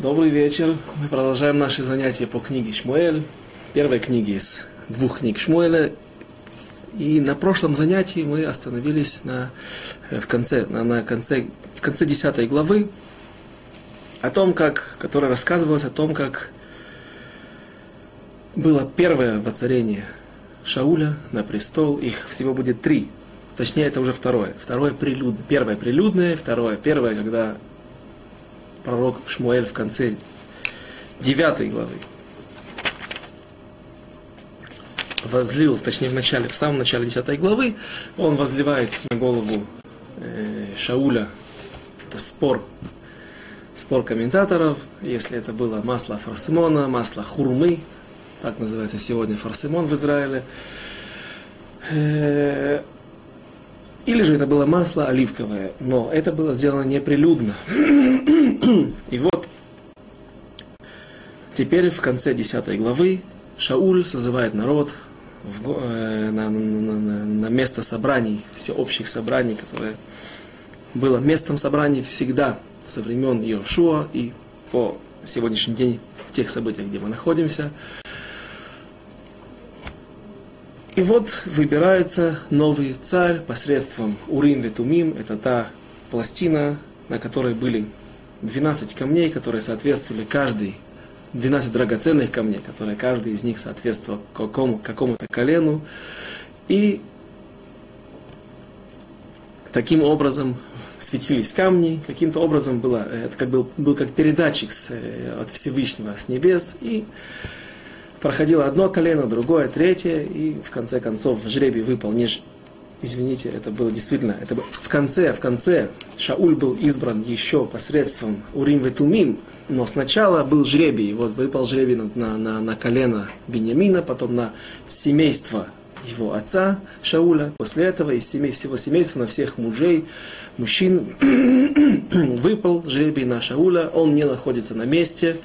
Добрый вечер. Мы продолжаем наши занятия по книге Шмуэль, первой книге из двух книг Шмуэля. И на прошлом занятии мы остановились на, в конце, на, на конце, в конце 10 главы, о том, как, которая рассказывалась о том, как было первое воцарение Шауля на престол. Их всего будет три. Точнее, это уже второе. Второе прилюдное. Первое прилюдное, второе первое, когда пророк Шмуэль в конце 9 главы. Возлил, точнее в начале, в самом начале 10 главы, он возливает на голову э, Шауля, это спор, спор комментаторов, если это было масло фарсимона, масло хурмы, так называется сегодня фарсимон в Израиле, э, или же это было масло оливковое, но это было сделано неприлюдно. И вот теперь в конце 10 главы Шауль созывает народ в, э, на, на, на, на место собраний, всеобщих собраний, которое было местом собраний всегда со времен Иошуа и по сегодняшний день в тех событиях, где мы находимся. И вот выбирается новый царь посредством Урим Ветумим. Это та пластина, на которой были 12 камней, которые соответствовали каждый, 12 драгоценных камней, которые каждый из них соответствовал какому, какому-то колену. И таким образом светились камни, каким-то образом было, это как был, был как передатчик с, э, от Всевышнего с небес, и проходило одно колено, другое, третье, и в конце концов жребий выпал не Извините, это было действительно, это было, в конце, в конце Шауль был избран еще посредством Урим Ветумим, но сначала был жребий, вот выпал жребий на, на, на колено Беньямина, потом на семейство его отца Шауля, после этого из семей, всего семейства на всех мужей, мужчин выпал жребий на Шауля, он не находится на месте,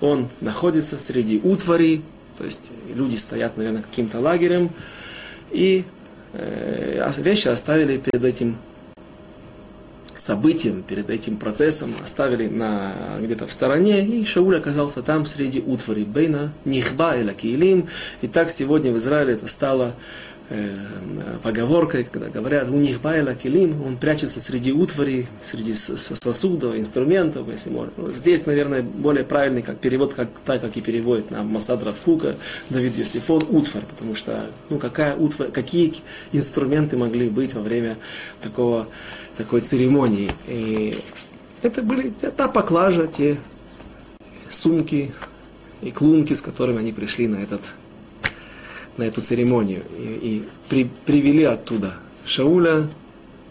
он находится среди утвари, то есть люди стоят, наверное, каким-то лагерем, и э, вещи оставили перед этим событием, перед этим процессом, оставили на, где-то в стороне, и Шауль оказался там среди утвари Бейна, Нихба или Киилим. И так сегодня в Израиле это стало э, поговоркой, когда говорят, у них байла килим, он прячется среди утвари, среди сосудов, инструментов, если можно. Здесь, наверное, более правильный как перевод, как, так, как и переводит нам Масад Равкука, Давид Йосифон, утварь, потому что, ну, какая утварь, какие инструменты могли быть во время такого, такой церемонии. И это были та поклажа, те сумки и клунки, с которыми они пришли на этот на эту церемонию и, и при, привели оттуда Шауля,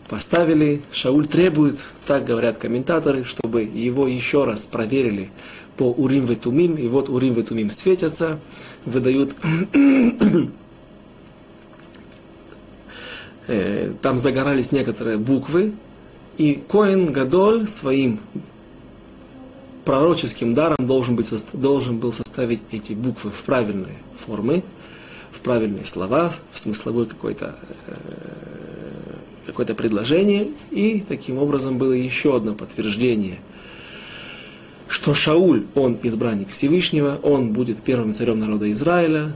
поставили, Шауль требует, так говорят комментаторы, чтобы его еще раз проверили по Урим Ветумим, и вот Урим Ветумим светятся, выдают, э, там загорались некоторые буквы, и Коин Гадоль своим пророческим даром должен, быть, должен был составить эти буквы в правильные формы, в правильные слова, в смысловое какое-то э, какое-то предложение, и таким образом было еще одно подтверждение, что Шауль, он избранник Всевышнего, он будет первым царем народа Израиля,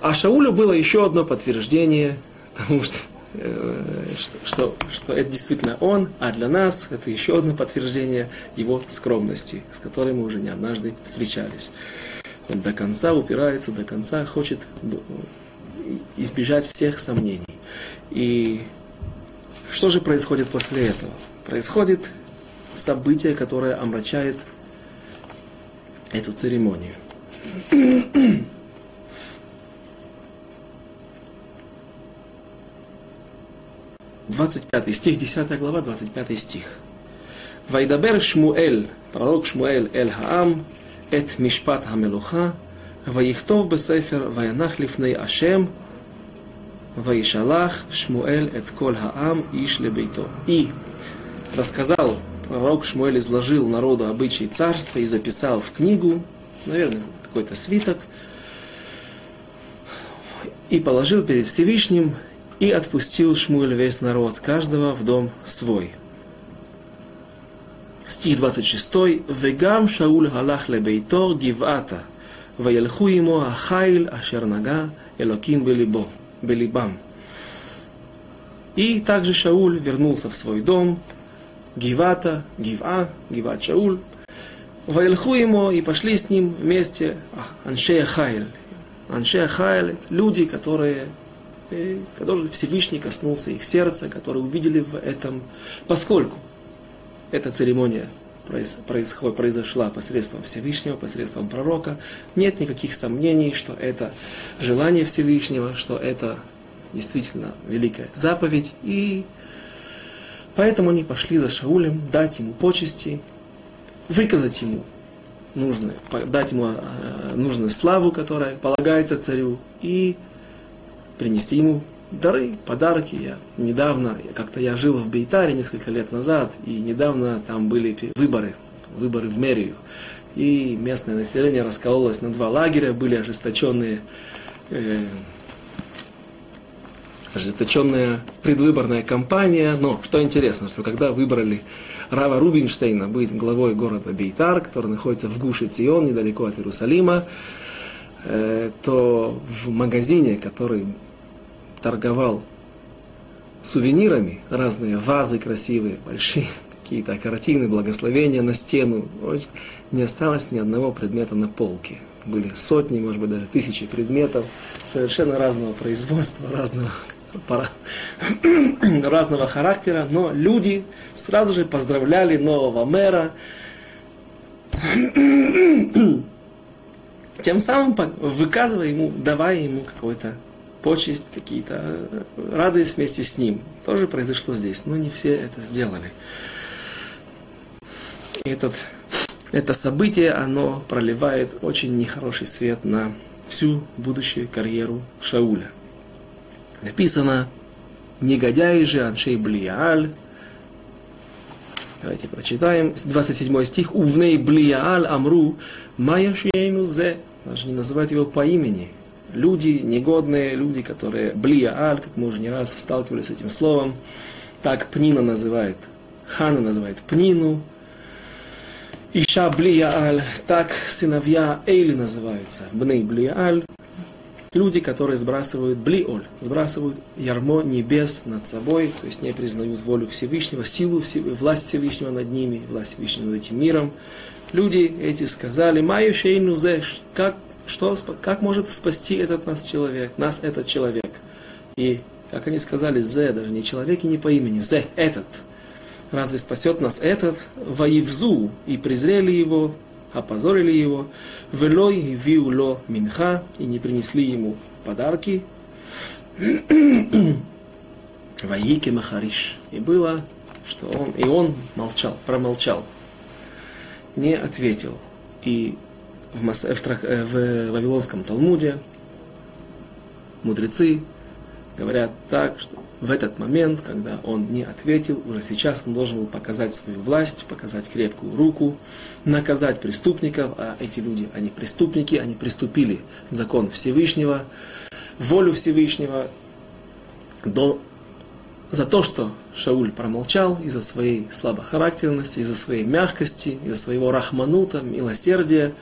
а Шаулю было еще одно подтверждение тому, что, э, что, что, что это действительно он, а для нас это еще одно подтверждение его скромности, с которой мы уже не однажды встречались. Он до конца упирается, до конца хочет избежать всех сомнений. И что же происходит после этого? Происходит событие, которое омрачает эту церемонию. Двадцать пятый стих, десятая глава, двадцать пятый стих. Вайдабер Шмуэль, пророк Шмуэль Эль Хаам, את משפט המלוכה, ויכתוב בספר וינח לפני השם, וישלח שמואל את כל העם איש לביתו. И рассказал, пророк Шмуэль изложил народу обычаи царства и записал в книгу, наверное, какой-то свиток, и положил перед Всевышним, и отпустил Шмуэль весь народ, каждого в дом свой. стих 26. «Вегам Шауль галах лебейтор гивата, וילכו עמו החיל אשר נגע אלוקים בליבו, בליבם. И также Шауль вернулся в свой дом, Гивата, Гива, Гиват Шауль, Вайлху ему и пошли с ним вместе а, Аншея Хайль. Аншея Хайль – люди, которые, э, которые Всевышний коснулся их сердца, которые увидели в этом, поскольку эта церемония произошла посредством Всевышнего, посредством пророка, нет никаких сомнений, что это желание Всевышнего, что это действительно великая заповедь, и поэтому они пошли за Шаулем дать ему почести, выказать ему нужное, дать ему э, нужную славу, которая полагается царю, и принести ему дары, подарки. Я недавно, как-то я жил в Бейтаре несколько лет назад, и недавно там были выборы, выборы в мэрию. И местное население раскололось на два лагеря, были ожесточенные э, ожесточенная предвыборная кампания. Но что интересно, что когда выбрали Рава Рубинштейна быть главой города Бейтар, который находится в Гуше Цион, недалеко от Иерусалима, э, то в магазине, который торговал сувенирами, разные вазы красивые, большие, какие-то картины, благословения на стену, не осталось ни одного предмета на полке. Были сотни, может быть, даже тысячи предметов совершенно разного производства, разного разного характера, но люди сразу же поздравляли нового мэра, тем самым выказывая ему, давая ему какой-то почесть, какие-то радость вместе с ним. Тоже произошло здесь, но не все это сделали. Этот, это событие, оно проливает очень нехороший свет на всю будущую карьеру Шауля. Написано, негодяи же Аншей Блиааль, Давайте прочитаем. 27 стих. Увней Блиааль Амру Майя Зе. Даже не называют его по имени. Люди, негодные люди, которые Блиааль, как мы уже не раз сталкивались с этим словом. Так Пнина называет. Хана называет Пнину. Иша Блиааль. Так сыновья Эйли называются. Бней Блиааль люди, которые сбрасывают блиоль, сбрасывают ярмо небес над собой, то есть не признают волю Всевышнего, силу, власть Всевышнего над ними, власть Всевышнего над этим миром. Люди эти сказали, «Маю шейну зеш», как, что, как может спасти этот нас человек, нас этот человек? И, как они сказали, «Зе», даже не человек и не по имени, «Зе», этот. Разве спасет нас этот? «Воевзу», и презрели его, опозорили его, велой виуло минха, и не принесли ему подарки, Ваики Махариш. И было, что он, и он молчал, промолчал, не ответил. И в, Мас, в, э, в Вавилонском Талмуде. Мудрецы говорят так, что в этот момент, когда он не ответил, уже сейчас он должен был показать свою власть, показать крепкую руку, наказать преступников, а эти люди, они преступники, они приступили закон Всевышнего, волю Всевышнего, до, за то, что Шауль промолчал из-за своей слабохарактерности, из-за своей мягкости, из-за своего рахманута, милосердия,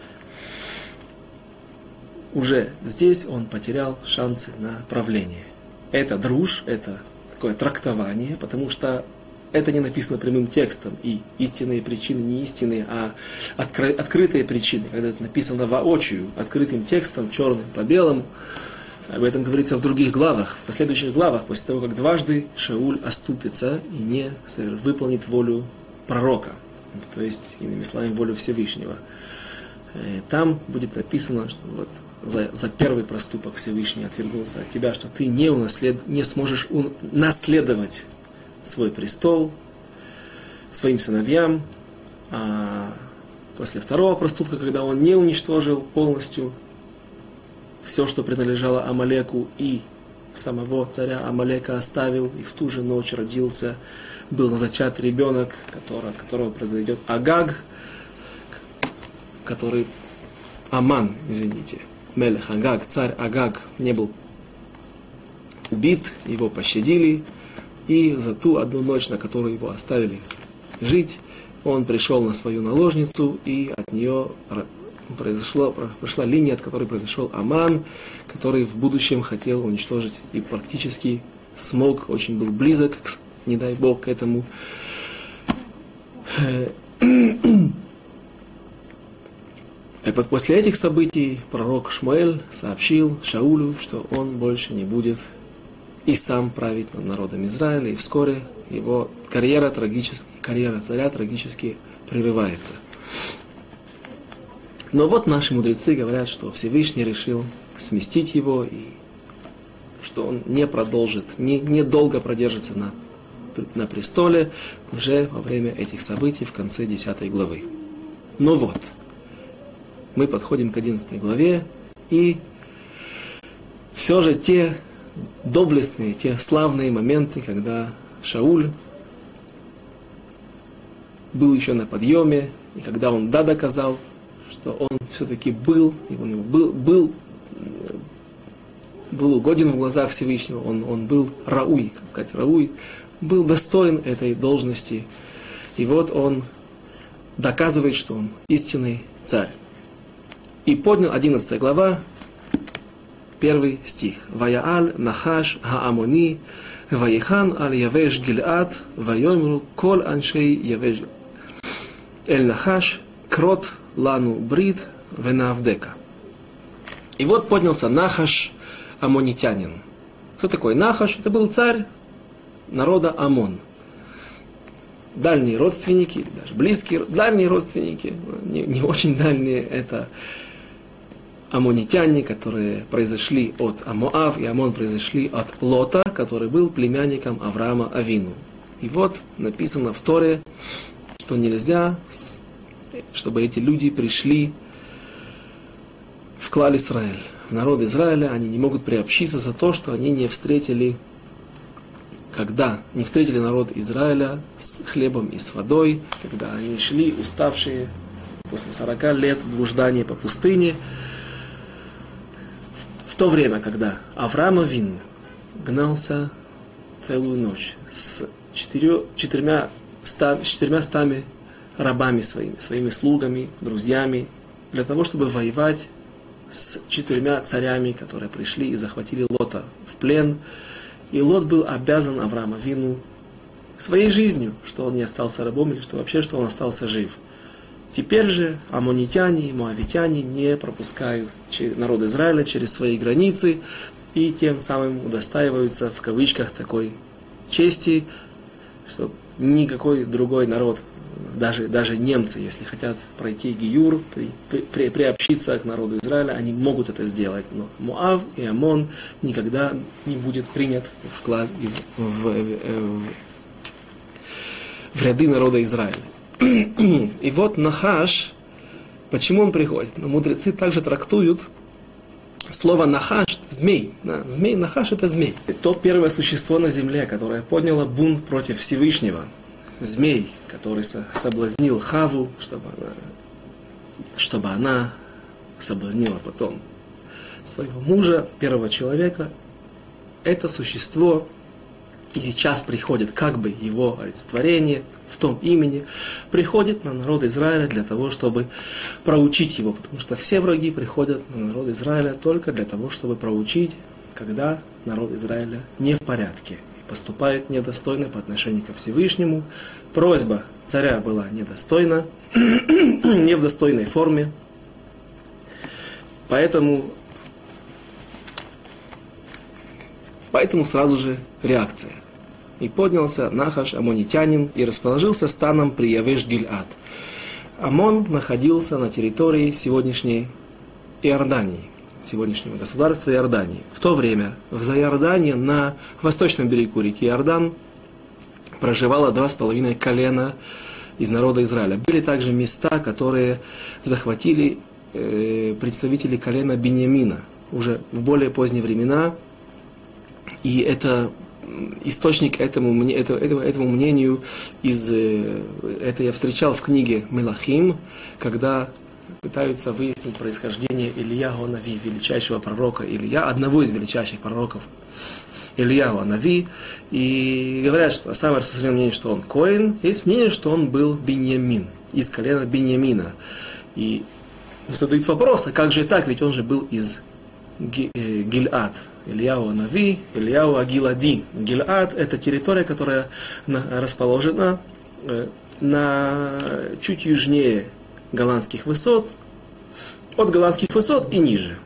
уже здесь он потерял шансы на правление это друж, это такое трактование, потому что это не написано прямым текстом, и истинные причины не истинные, а откры, открытые причины, когда это написано воочию, открытым текстом, черным по белому. Об этом говорится в других главах, в последующих главах, после того, как дважды Шауль оступится и не выполнит волю пророка, то есть, иными словами, волю Всевышнего. Э, там будет написано, что вот за, за первый проступок Всевышний отвергнулся от тебя, что ты не, унаслед, не сможешь наследовать свой престол своим сыновьям. А после второго проступка, когда он не уничтожил полностью все, что принадлежало Амалеку, и самого царя Амалека оставил, и в ту же ночь родился, был зачат ребенок, который, от которого произойдет Агаг, который Аман, извините, Мелех Агаг, царь Агаг не был убит, его пощадили, и за ту одну ночь, на которую его оставили жить, он пришел на свою наложницу, и от нее произошло, прошла линия, от которой произошел Аман, который в будущем хотел уничтожить и практически смог, очень был близок, не дай бог, к этому. Так вот, после этих событий пророк Шмуэль сообщил Шаулю, что он больше не будет и сам править над народом Израиля, и вскоре его карьера, трагически, карьера царя трагически прерывается. Но вот наши мудрецы говорят, что Всевышний решил сместить его, и что он не продолжит, не, не долго продержится на, на престоле уже во время этих событий в конце 10 главы. Но вот, мы подходим к 11 главе, и все же те доблестные, те славные моменты, когда Шауль был еще на подъеме, и когда он да доказал, что он все-таки был, и он был, был, был угоден в глазах Всевышнего, он, он был Рауй, как сказать, Рауй, был достоин этой должности. И вот он доказывает, что он истинный царь. И поднял 11 глава, первый стих. Ваяаль нахаш хаамони, ваихан аль явеш гилат, вайомру кол аншей явеш эль нахаш, крот лану брит венавдека. И вот поднялся Нахаш, амонитянин. Кто такой Нахаш? Это был царь народа Амон. Дальние родственники, даже близкие, дальние родственники, не, не очень дальние, это амонитяне, которые произошли от Амоав, и Амон произошли от Лота, который был племянником Авраама Авину. И вот написано в Торе, что нельзя, чтобы эти люди пришли в клаль Израиль. В народ Израиля они не могут приобщиться за то, что они не встретили, когда не встретили народ Израиля с хлебом и с водой, когда они шли уставшие после 40 лет блуждания по пустыне, в то время, когда Авраам Авин гнался целую ночь с четырьмя, четырьмя, ста, с четырьмя стами рабами своими, своими слугами, друзьями, для того, чтобы воевать с четырьмя царями, которые пришли и захватили Лота в плен. И Лот был обязан Аврааму Вину своей жизнью, что он не остался рабом, или что вообще, что он остался жив – Теперь же амонитяне и моавитяне не пропускают народ Израиля через свои границы и тем самым удостаиваются в кавычках такой чести, что никакой другой народ, даже, даже немцы, если хотят пройти Гиюр, при, при, при, приобщиться к народу Израиля, они могут это сделать. Но Моав и Амон никогда не будет принят вклад из, в, в, в, в ряды народа Израиля. И вот Нахаш, почему он приходит? Но мудрецы также трактуют слово Нахаш, змей. Да, змей, Нахаш это змей. То первое существо на земле, которое подняло бунт против Всевышнего. Змей, который соблазнил Хаву, чтобы она, чтобы она соблазнила потом своего мужа, первого человека. Это существо и сейчас приходит как бы его олицетворение в том имени, приходит на народ Израиля для того, чтобы проучить его, потому что все враги приходят на народ Израиля только для того, чтобы проучить, когда народ Израиля не в порядке и поступает недостойно по отношению ко Всевышнему. Просьба царя была недостойна, не в достойной форме, поэтому Поэтому сразу же реакция. И поднялся Нахаш, амонитянин, и расположился станом при Явеш-Гильад. Амон находился на территории сегодняшней Иордании, сегодняшнего государства Иордании. В то время в Заиордании на восточном берегу реки Иордан проживало два с половиной колена из народа Израиля. Были также места, которые захватили э, представители колена Бениамина уже в более поздние времена. И это источник этому, этому, этому мнению из, э, это я встречал в книге Мелахим, когда пытаются выяснить происхождение Илья Гонави, величайшего пророка Илья, одного из величайших пророков Ильяу Нави, и говорят, что самое распространенное мнение, что он Коин, есть мнение, что он был Беньямин, из колена Беньямина. И задают вопрос, а как же так, ведь он же был из э, Гильад, Ильяу Нави, Ильяу Агилади. Гильад – это территория, которая расположена э, на чуть южнее голландских высот, от голландских высот и ниже.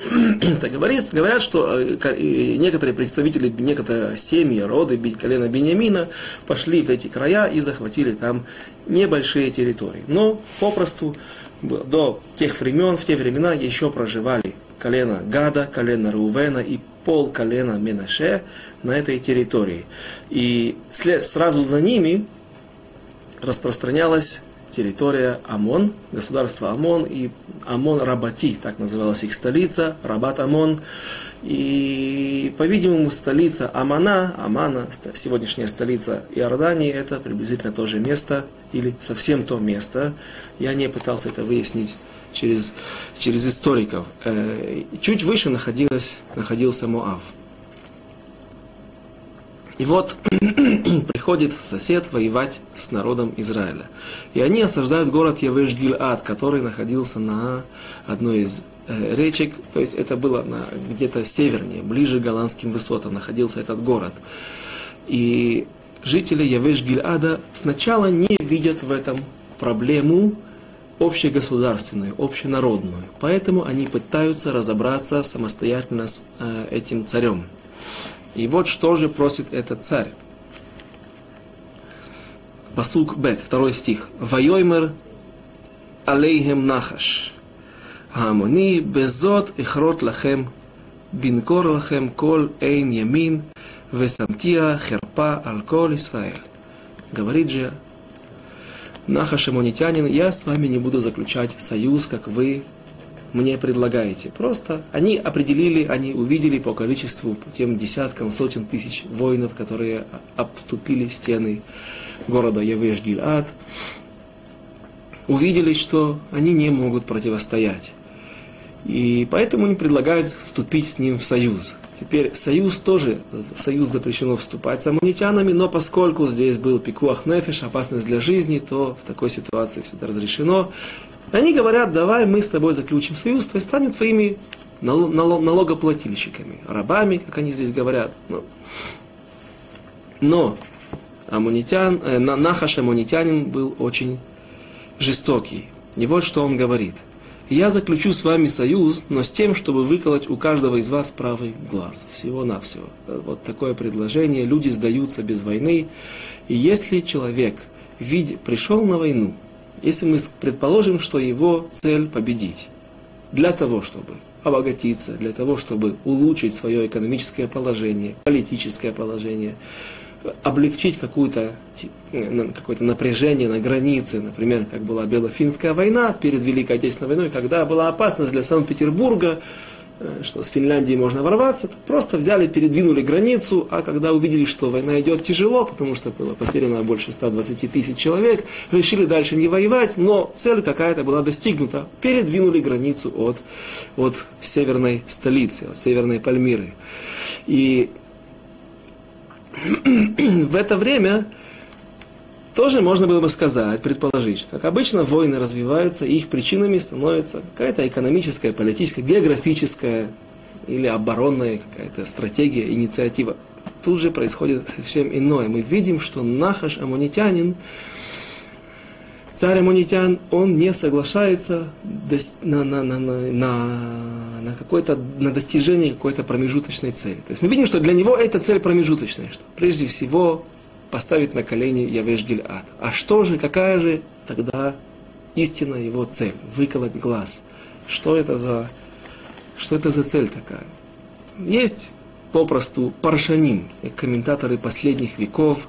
Так говорит, говорят, что э, некоторые представители, некоторые семьи, роды колена Бениамина пошли в эти края и захватили там небольшие территории. Но попросту до тех времен, в те времена еще проживали колено Гада, колено Рувена и пол колена Менаше на этой территории. И след, сразу за ними распространялась территория Амон, государство Амон и Амон Рабати, так называлась их столица, Рабат Амон. И, по-видимому, столица Амана, Амана, сегодняшняя столица Иордании, это приблизительно то же место, или совсем то место. Я не пытался это выяснить через, через историков. Э, чуть выше находилась, находился Моав. И вот приходит сосед воевать с народом Израиля. И они осаждают город Явеш-Гильад, который находился на одной из э, речек, то есть это было на, где-то севернее, ближе к голландским высотам находился этот город. И жители Явеш-Гильада сначала не видят в этом проблему общегосударственную, общенародную. Поэтому они пытаются разобраться самостоятельно с э, этим царем. И вот что же просит этот царь. Пасук Бет, второй стих. Вайоймер алейхем нахаш. Хамони безот ихрот лахем бинкор лахем кол эйн ямин весамтия херпа ал кол Исраэль. Говорит же Нахаш Амонитянин, я с вами не буду заключать союз, как вы мне предлагаете. Просто они определили, они увидели по количеству, по тем десяткам, сотен тысяч воинов, которые обступили стены города Явеш-Гильад, увидели, что они не могут противостоять. И поэтому они предлагают вступить с ним в союз. Теперь союз тоже, в союз запрещено вступать с аммонитянами, но поскольку здесь был пикуах нефиш, опасность для жизни, то в такой ситуации все это разрешено. Они говорят, давай мы с тобой заключим союз, то есть станем твоими налогоплательщиками, рабами, как они здесь говорят. Но, но амунитян, э, Нахаш амунитянин был очень жестокий. И вот что он говорит. «Я заключу с вами союз, но с тем, чтобы выколоть у каждого из вас правый глаз. Всего-навсего». Вот такое предложение. Люди сдаются без войны. И если человек видя, пришел на войну, если мы предположим, что его цель победить, для того, чтобы обогатиться, для того, чтобы улучшить свое экономическое положение, политическое положение, облегчить какую-то, какое-то напряжение на границе, например, как была Белофинская война перед Великой Отечественной войной, когда была опасность для Санкт-Петербурга, Э, что с Финляндией можно ворваться, просто взяли, передвинули границу, а когда увидели, что война идет тяжело, потому что было потеряно больше 120 тысяч человек, решили дальше не воевать, но цель какая-то была достигнута, передвинули границу от, от северной столицы, от северной Пальмиры. И в это время тоже можно было бы сказать, предположить, как обычно, войны развиваются, и их причинами становится какая-то экономическая, политическая, географическая или оборонная какая-то стратегия, инициатива. Тут же происходит совсем иное. Мы видим, что Нахаш Амунитянин, царь Амунитян, он не соглашается на, на, на, на, на, какое-то, на достижение какой-то промежуточной цели. То есть мы видим, что для него эта цель промежуточная, что прежде всего поставить на колени Явеш Гильад. А что же, какая же тогда истина его цель? Выколоть глаз. Что это за, что это за цель такая? Есть попросту паршаним, комментаторы последних веков,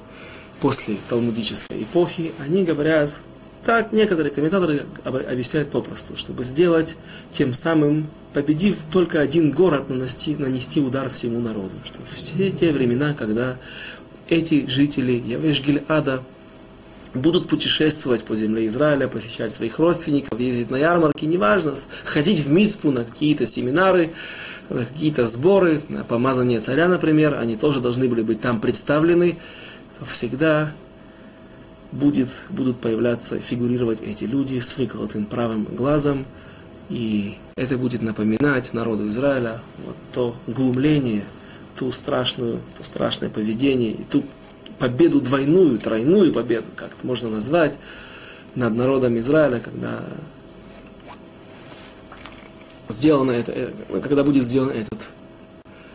после талмудической эпохи, они говорят, так некоторые комментаторы объясняют попросту, чтобы сделать тем самым, победив только один город, нанести, нанести удар всему народу. Что все те времена, когда эти жители Явеш Гильада будут путешествовать по земле Израиля, посещать своих родственников, ездить на ярмарки, неважно, ходить в Мицпу на какие-то семинары, какие-то сборы, на помазание царя, например, они тоже должны были быть там представлены, всегда будет, будут появляться, фигурировать эти люди с выколотым правым глазом, и это будет напоминать народу Израиля вот то глумление, ту страшную, то страшное поведение и ту победу двойную, тройную победу, как это можно назвать, над народом Израиля, когда сделано это, э, когда будет сделан этот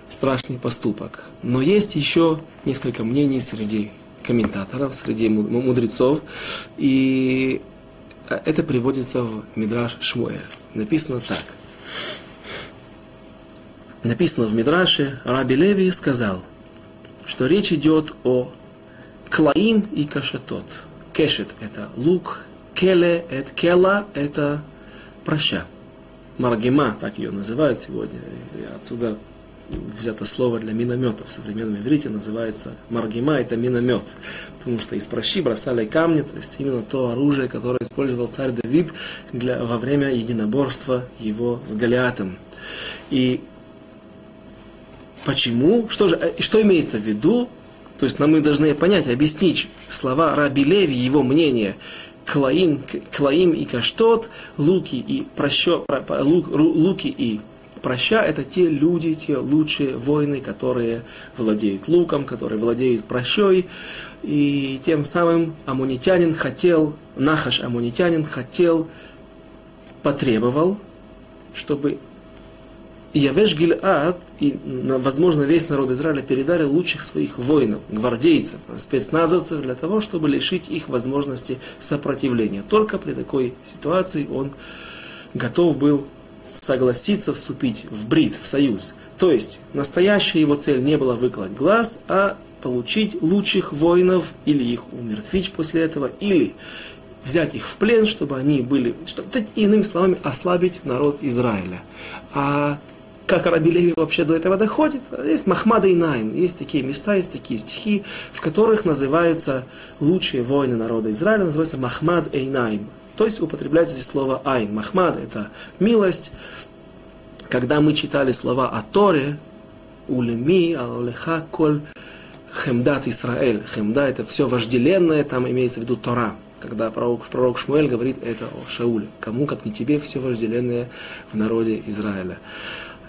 страшный поступок. Но есть еще несколько мнений среди комментаторов, среди мудрецов, и э, это приводится в Мидраш Шмуэль. Написано так. Написано в Мидраше, Раби Леви сказал, что речь идет о клаим и кашетот. Кешет – это лук, келе – это кела – это проща. Маргема, так ее называют сегодня. Отсюда взято слово для минометов. В современном иврите называется маргема, это миномет. Потому что из прощи бросали камни, то есть именно то оружие, которое использовал царь Давид для, во время единоборства его с Голиатом. И почему? Что, же, э, что имеется в виду? То есть нам мы должны понять, объяснить слова Раби Леви, его мнение, Клаим, Клаим и Каштот, луки и прощо, лук, луки и проща – это те люди, те лучшие воины, которые владеют луком, которые владеют прощой. И тем самым амунитянин хотел, Нахаш амунитянин хотел, потребовал, чтобы Явеш Гильад, и, возможно, весь народ Израиля передали лучших своих воинов, гвардейцев, спецназовцев, для того, чтобы лишить их возможности сопротивления. Только при такой ситуации он готов был согласиться вступить в брит, в союз. То есть, настоящая его цель не была выколоть глаз, а получить лучших воинов, или их умертвить после этого, или взять их в плен, чтобы они были, чтобы, иными словами, ослабить народ Израиля. А как Раби Леви вообще до этого доходит. Есть Махмада и Найм, есть такие места, есть такие стихи, в которых называются лучшие воины народа Израиля, называется Махмад и Найм. То есть употребляется здесь слово Айн. Махмад – это милость. Когда мы читали слова о Торе, улеми, аллеха, коль, хемдат Исраэль. Хемда – это все вожделенное, там имеется в виду Тора. Когда пророк, пророк Шмуэль говорит это о Шауле. Кому, как не тебе, все вожделенное в народе Израиля.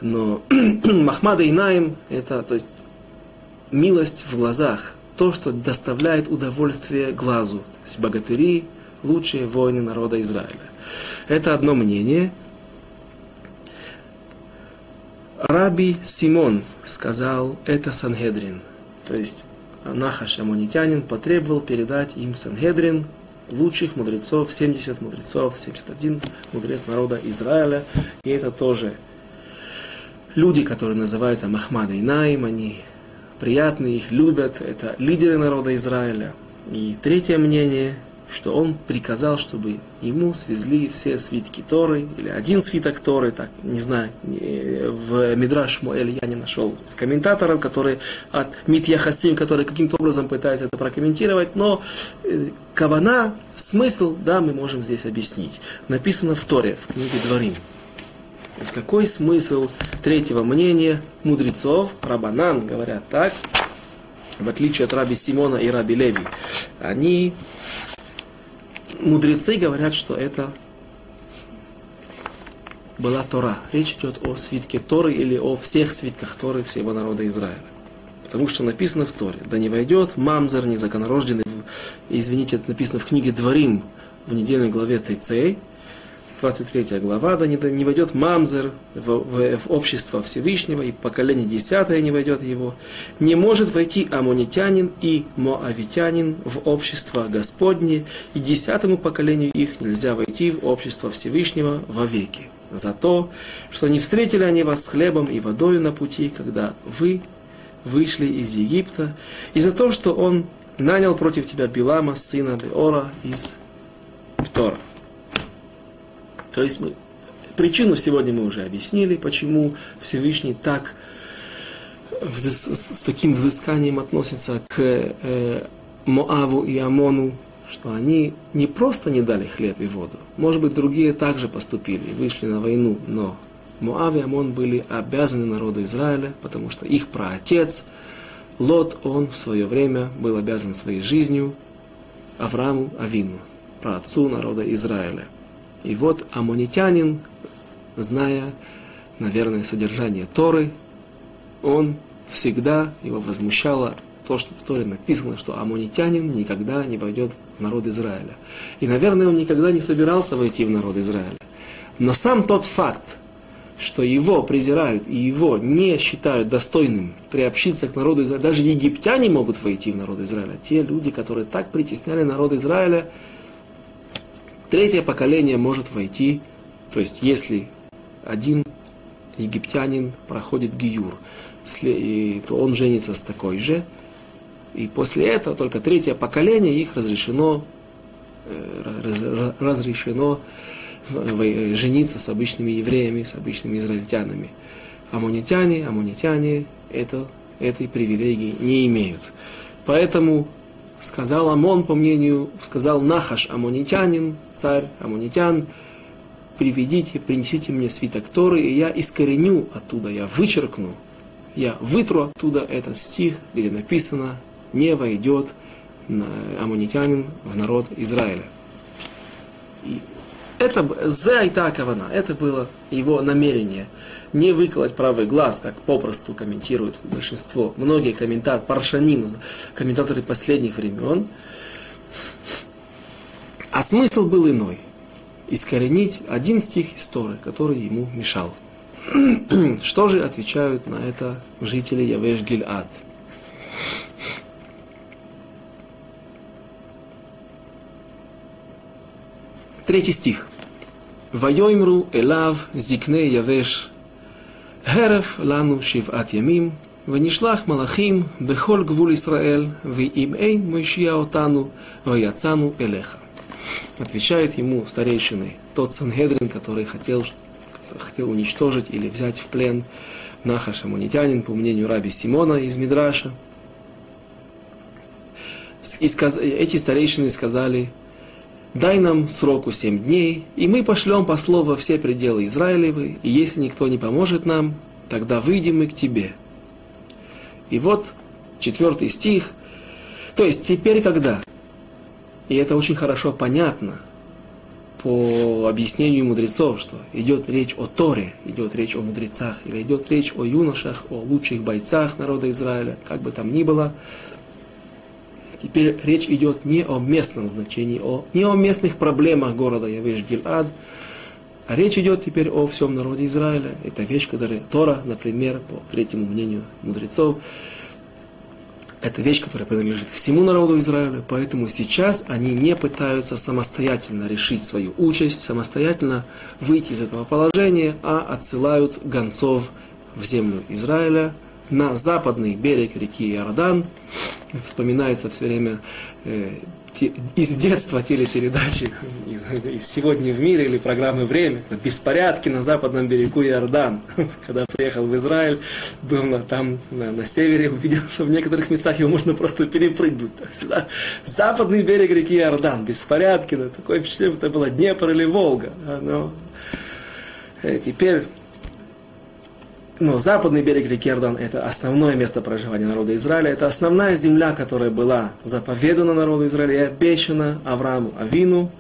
Но Махмада Инаим – это то есть, милость в глазах, то, что доставляет удовольствие глазу. То есть богатыри – лучшие воины народа Израиля. Это одно мнение. Раби Симон сказал, это Сангедрин. То есть Нахаш Амонитянин потребовал передать им Сангедрин, лучших мудрецов, 70 мудрецов, 71 мудрец народа Израиля. И это тоже люди, которые называются Махмады и Наим, они приятные, их любят, это лидеры народа Израиля. И третье мнение, что он приказал, чтобы ему свезли все свитки Торы, или один свиток Торы, так, не знаю, в Мидраш Муэль я не нашел с комментаторов, которые от Митьяхасим, которые каким-то образом пытаются это прокомментировать, но э, кавана, смысл, да, мы можем здесь объяснить. Написано в Торе, в книге Дворим. То есть какой смысл третьего мнения мудрецов, Рабанан, говорят так, в отличие от Раби Симона и Раби Леви, они, мудрецы говорят, что это была Тора. Речь идет о свитке Торы или о всех свитках Торы всего народа Израиля. Потому что написано в Торе, да не войдет мамзер незаконорожденный, извините, это написано в книге Дворим в недельной главе Тайцей, 23 глава, да не, не войдет мамзер в, в, в общество Всевышнего, и поколение десятое не войдет его. Не может войти амонитянин и моавитянин в общество Господне, и десятому поколению их нельзя войти в общество Всевышнего вовеки. За то, что не встретили они вас хлебом и водой на пути, когда вы вышли из Египта, и за то, что он нанял против тебя Билама, сына Беора из Птора. То есть мы, причину сегодня мы уже объяснили, почему Всевышний так с, таким взысканием относится к э, Моаву и Амону, что они не просто не дали хлеб и воду, может быть, другие также поступили, вышли на войну, но Моав и Амон были обязаны народу Израиля, потому что их праотец Лот, он в свое время был обязан своей жизнью Аврааму Авину, праотцу народа Израиля. И вот амонитянин, зная, наверное, содержание Торы, он всегда его возмущало то, что в Торе написано, что амонитянин никогда не войдет в народ Израиля. И, наверное, он никогда не собирался войти в народ Израиля. Но сам тот факт, что его презирают и его не считают достойным приобщиться к народу Израиля, даже египтяне могут войти в народ Израиля. Те люди, которые так притесняли народ Израиля, третье поколение может войти, то есть если один египтянин проходит гиюр, то он женится с такой же, и после этого только третье поколение их разрешено, э, разрешено жениться с обычными евреями, с обычными израильтянами. Амонитяне, амонитяне это, этой привилегии не имеют. Поэтому сказал Амон, по мнению, сказал Нахаш, амонитянин, царь амонитян, приведите, принесите мне свиток Торы, и я искореню оттуда, я вычеркну, я вытру оттуда этот стих, где написано не войдет амунитянин в народ Израиля. И это за и кавана, это было его намерение. Не выколоть правый глаз, как попросту комментируют большинство, многие комментаторы, паршаним, комментаторы последних времен. А смысл был иной. Искоренить один стих истории, который ему мешал. Что же отвечают на это жители Явеш Гильад? Третий стих. Вайоймру элав зикне явеш херев лану шиват ямим ונישלח מלאכים בכל גבול ישראל, ואם אין מושיע אותנו, ויצאנו אליך. Отвечает ему старейшины, тот Сангедрин, который хотел, хотел уничтожить или взять в плен Нахаш Амунитянин, по мнению раби Симона из Мидраша. И сказ... Эти старейшины сказали, дай нам сроку семь дней, и мы пошлем послов во все пределы Израилевы, и если никто не поможет нам, тогда выйдем мы к тебе. И вот четвертый стих. То есть теперь когда? И это очень хорошо понятно по объяснению мудрецов, что идет речь о Торе, идет речь о мудрецах, или идет речь о юношах, о лучших бойцах народа Израиля, как бы там ни было, Теперь речь идет не о местном значении, о, не о местных проблемах города Явеш Гильад, а речь идет теперь о всем народе Израиля. Это вещь, которая Тора, например, по третьему мнению мудрецов, это вещь, которая принадлежит всему народу Израиля, поэтому сейчас они не пытаются самостоятельно решить свою участь, самостоятельно выйти из этого положения, а отсылают гонцов в землю Израиля, на западный берег реки Иордан. Вспоминается все время э, те, из детства телепередачи из «Сегодня в мире» или программы «Время». Беспорядки на западном берегу Иордан. Когда приехал в Израиль, был на, там на, на севере, увидел, что в некоторых местах его можно просто перепрыгнуть. Сюда. Западный берег реки Иордан. Беспорядки. Да, такое впечатление, это было Днепр или Волга. Но э, теперь но западный берег реки Иордан – это основное место проживания народа Израиля, это основная земля, которая была заповедана народу Израиля и обещана Аврааму Авину,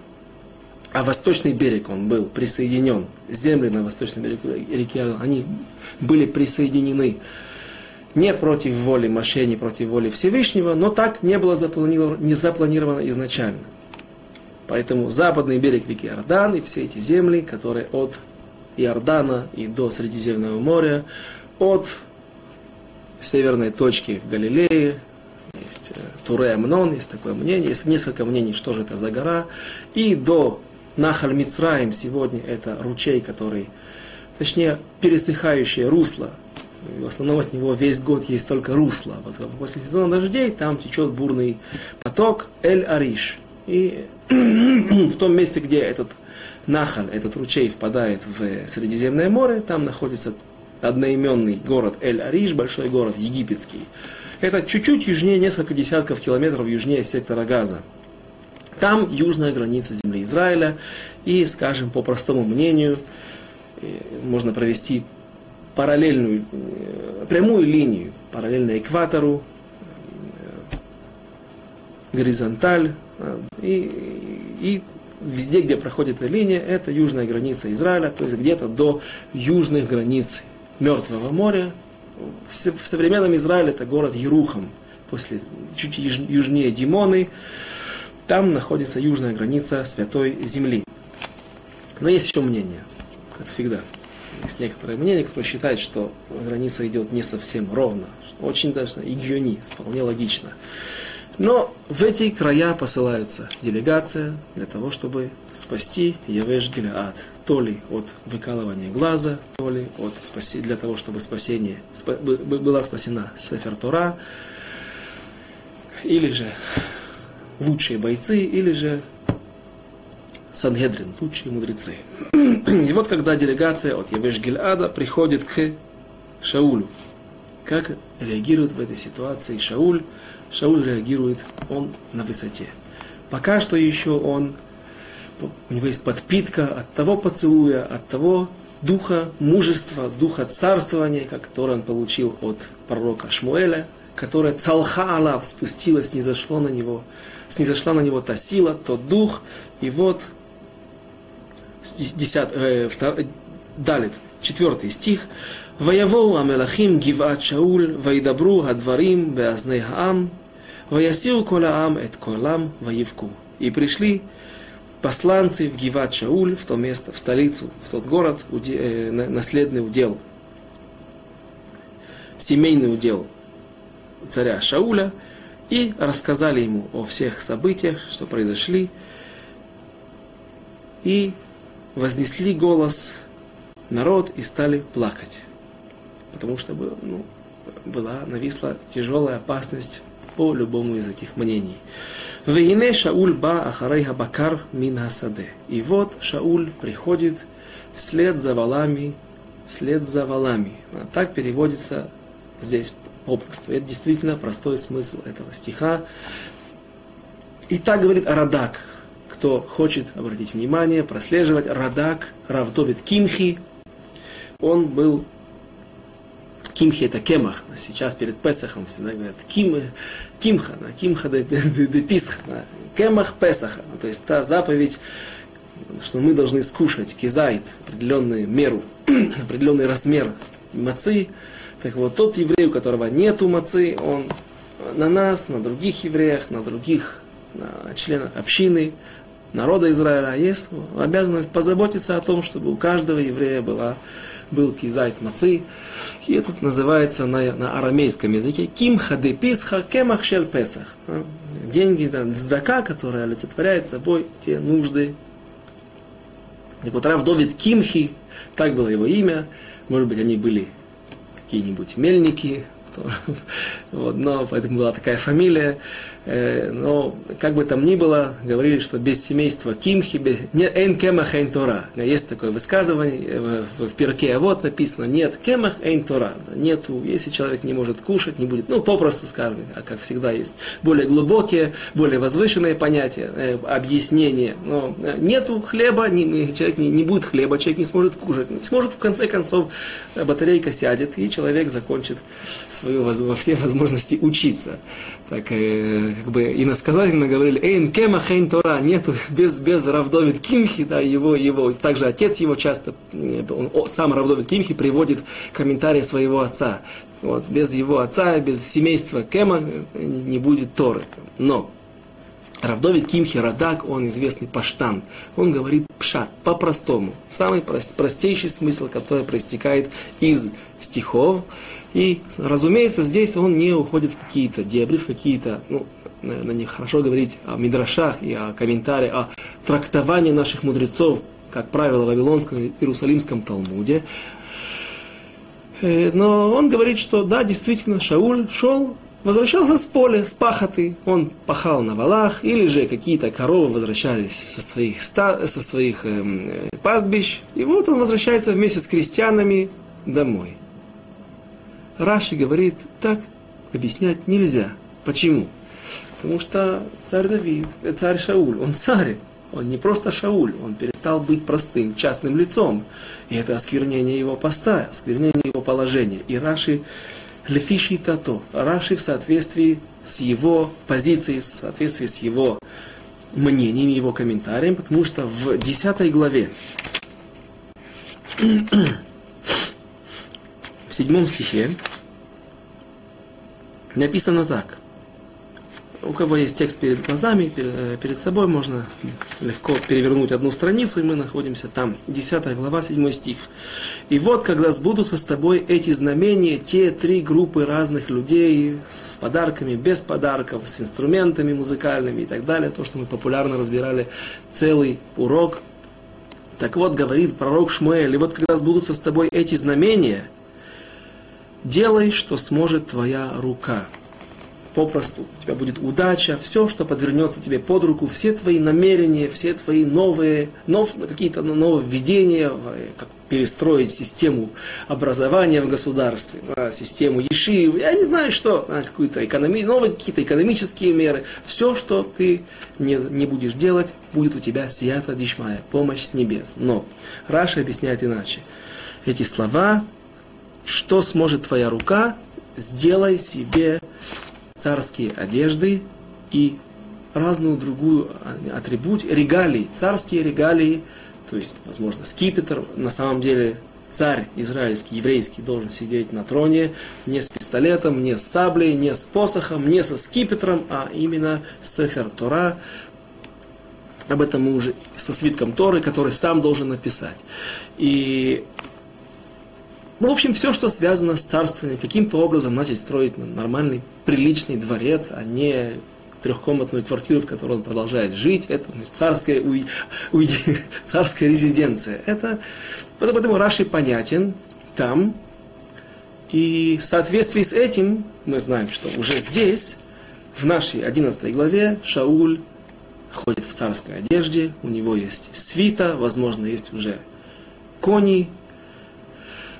а восточный берег, он был присоединен, земли на восточном берегу реки Иордан, они были присоединены не против воли Маше, не против воли Всевышнего, но так не было запланировано, не запланировано изначально. Поэтому западный берег реки Иордан и все эти земли, которые от Иордана и до Средиземного моря, от северной точки в Галилее, есть э, Туре Амнон, есть такое мнение, есть несколько мнений, что же это за гора, и до Нахаль Мицраим сегодня это ручей, который, точнее, пересыхающее русло, в основном от него весь год есть только русло. Вот после сезона дождей там течет бурный поток Эль-Ариш. И в том месте, где этот Нахаль, этот ручей, впадает в Средиземное море, там находится одноименный город Эль-Ариш, большой город египетский. Это чуть-чуть южнее, несколько десятков километров южнее сектора Газа. Там южная граница земли Израиля, и, скажем, по простому мнению, можно провести параллельную, прямую линию, параллельно экватору, горизонталь, и, и везде, где проходит эта линия, это южная граница Израиля, то есть где-то до южных границ Мертвого моря. В современном Израиле это город Ерухам, после, чуть южнее Димоны, там находится южная граница Святой Земли. Но есть еще мнение, как всегда. Есть некоторые мнения, которые считают, что граница идет не совсем ровно. Очень даже игюни, вполне логично. Но в эти края посылаются делегация для того, чтобы спасти Явеш Гилаад. То ли от выкалывания глаза, то ли от спаси, для того, чтобы спасение, спа, была спасена Сефер Тора, или же лучшие бойцы, или же Сангедрин, лучшие мудрецы. И вот когда делегация от Явеш Гильада приходит к Шаулю, как реагирует в этой ситуации Шауль? Шауль реагирует, он на высоте. Пока что еще он, у него есть подпитка от того поцелуя, от того духа мужества, духа царствования, который он получил от пророка Шмуэля, которая цалха Алав не низошло на него, снизошла на него та сила, тот дух, и вот 10, э, 2, далее, четвертый стих. Ваявоу амелахим гиват шауль, вайдабру гадварим Беазнейхаам, Ваясиру колаам эт колам воевку. И пришли посланцы в Гиват Шауль, в то место, в столицу, в тот город, уде, э, наследный удел, семейный удел царя Шауля, и рассказали ему о всех событиях, что произошли, и вознесли голос народ и стали плакать, потому что ну, была, нависла тяжелая опасность по любому из этих мнений. Вейне Шауль ба ахарей бакар мин хасаде. И вот Шауль приходит вслед за валами, вслед за валами. А так переводится здесь попросту. Это действительно простой смысл этого стиха. И так говорит Радак, кто хочет обратить внимание, прослеживать. Радак, Равдовит Кимхи, он был Кимхи это кемах. Сейчас перед Песахом всегда говорят ким, кимха, да, кимха де, де, де писха, да, кемах Песаха. Ну, то есть та заповедь, что мы должны скушать кизайт, определенную меру, определенный размер мацы. Так вот, тот еврей, у которого нету мацы, он на нас, на других евреях, на других на членах общины, народа Израиля есть обязанность позаботиться о том, чтобы у каждого еврея была был кизайт мацы. И это называется на, на арамейском языке кимха де писха кемах шель песах. Деньги, да, дздака, которая олицетворяет собой те нужды. Так вот, Рав Довид Кимхи, так было его имя, может быть, они были какие-нибудь мельники, вот, но поэтому была такая фамилия. Э, но, как бы там ни было, говорили, что без семейства Кимхи, без, не эйн кемах эйн Тора. Есть такое высказывание э, в, в перке, а вот написано, нет кемах эйн Тора. Нету, если человек не может кушать, не будет, ну, попросту скажем, а как всегда есть более глубокие, более возвышенные понятия, э, объяснения. Но нету хлеба, не, человек не, не будет хлеба, человек не сможет кушать. Не сможет, в конце концов, батарейка сядет, и человек закончит свою во все возможности учиться. Так, э, как бы иносказательно говорили, эйн кема хейн тора, нету, без, без Равдовид Кимхи, да, его, его, также отец его часто, он, сам Равдовид Кимхи приводит комментарии своего отца. Вот, без его отца, без семейства Кема не будет Торы. Но Равдовид Кимхи Радак, он известный паштан, он говорит пшат, по-простому, самый простейший смысл, который проистекает из стихов, и, разумеется, здесь он не уходит в какие-то дебри, в какие-то, ну, на них хорошо говорить о мидрашах и о комментариях, о трактовании наших мудрецов, как правило, в Вавилонском и Иерусалимском Талмуде. Э, но он говорит, что да, действительно, Шауль шел, возвращался с поля, с пахоты, он пахал на валах, или же какие-то коровы возвращались со своих, ста, со своих э, пастбищ, и вот он возвращается вместе с крестьянами домой. Раши говорит, так объяснять нельзя. Почему? Потому что царь Давид, э, царь Шауль, он царь. Он не просто Шауль, он перестал быть простым, частным лицом. И это осквернение его поста, осквернение его положения. И Раши лефиши тато, Раши в соответствии с его позицией, в соответствии с его мнением, его комментарием, потому что в 10 главе, в седьмом стихе, написано так – у кого есть текст перед глазами, э, перед собой, можно легко перевернуть одну страницу, и мы находимся там. 10 глава, 7 стих. «И вот, когда сбудутся с тобой эти знамения, те три группы разных людей с подарками, без подарков, с инструментами музыкальными и так далее, то, что мы популярно разбирали целый урок. Так вот, говорит пророк Шмуэль, и вот, когда сбудутся с тобой эти знамения, делай, что сможет твоя рука» попросту. У тебя будет удача, все, что подвернется тебе под руку, все твои намерения, все твои новые, нов, какие-то нововведения, как перестроить систему образования в государстве, систему Ешив, я не знаю что, какие-то экономи, новые какие-то экономические меры. Все, что ты не, не будешь делать, будет у тебя сията дишмая, помощь с небес. Но Раша объясняет иначе. Эти слова, что сможет твоя рука, сделай себе царские одежды и разную другую атрибут, регалии, царские регалии, то есть, возможно, скипетр, на самом деле царь израильский, еврейский должен сидеть на троне не с пистолетом, не с саблей, не с посохом, не со скипетром, а именно Сефер Тора. Об этом мы уже со свитком Торы, который сам должен написать. И ну, в общем, все, что связано с царствованием, каким-то образом начать строить нормальный, приличный дворец, а не трехкомнатную квартиру, в которой он продолжает жить, это значит, царская, уй, уй, царская резиденция. Это, поэтому Раши понятен там. И в соответствии с этим мы знаем, что уже здесь, в нашей 11 главе, Шауль ходит в царской одежде, у него есть свита, возможно, есть уже кони,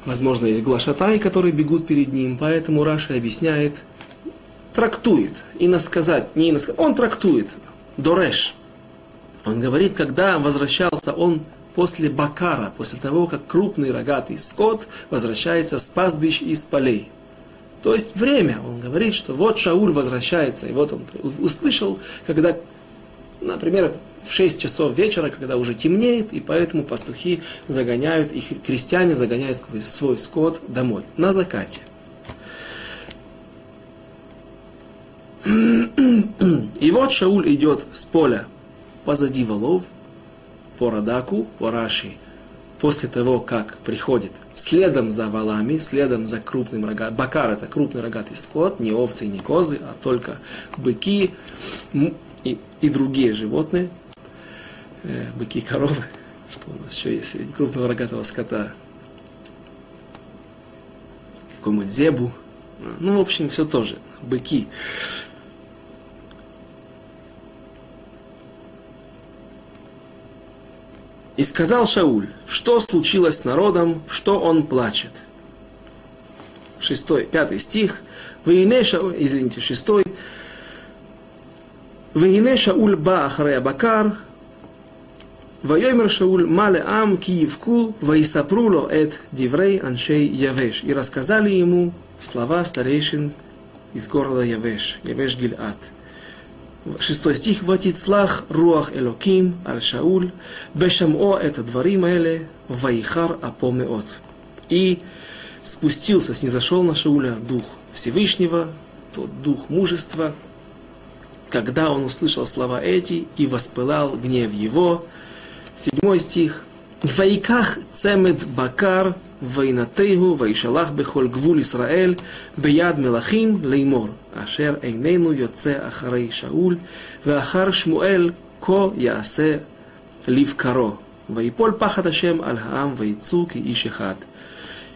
Возможно, есть глашатай, которые бегут перед ним, поэтому Раша объясняет, трактует, и насказать, не насказать, он трактует, Дореш. Он говорит, когда возвращался он после Бакара, после того, как крупный рогатый скот возвращается с пастбищ и с полей. То есть время, он говорит, что вот Шауль возвращается, и вот он услышал, когда, например, в 6 часов вечера, когда уже темнеет, и поэтому пастухи загоняют, их крестьяне загоняют свой скот домой, на закате. И вот Шауль идет с поля позади волов, по Радаку, по Раши, после того, как приходит следом за валами, следом за крупным рогатым, бакар это крупный рогатый скот, не овцы, не козы, а только быки и, и другие животные, э, быки и коровы, что у нас еще есть среди крупного рогатого скота, какому-нибудь зебу, ну, в общем, все тоже, быки. И сказал Шауль, что случилось с народом, что он плачет. Шестой, пятый стих. Вейне Шауль, извините, шестой. Вейне Шауль ба ахрея бакар, Вайомер Шауль мале ам киевку ваисапруло эт диврей аншей Явеш. И рассказали ему слова старейшин из города Явеш, Явеш Гильат. Шестой стих. Ватицлах руах элоким аль Шауль, бешамо это дворим эле, ваихар апомеот. И спустился, снизошел на Шауля дух Всевышнего, тот дух мужества, когда он услышал слова эти и воспылал гнев его, седьмой стих. Вайках цемед бакар вейнатейгу вайшалах бехоль гвул Исраэль бияд мелахим леймор ашер эйнену йоце ахарей Шауль ваахар Шмуэль ко яасе ливкаро вайполь пахат Ашем аль хаам и ки.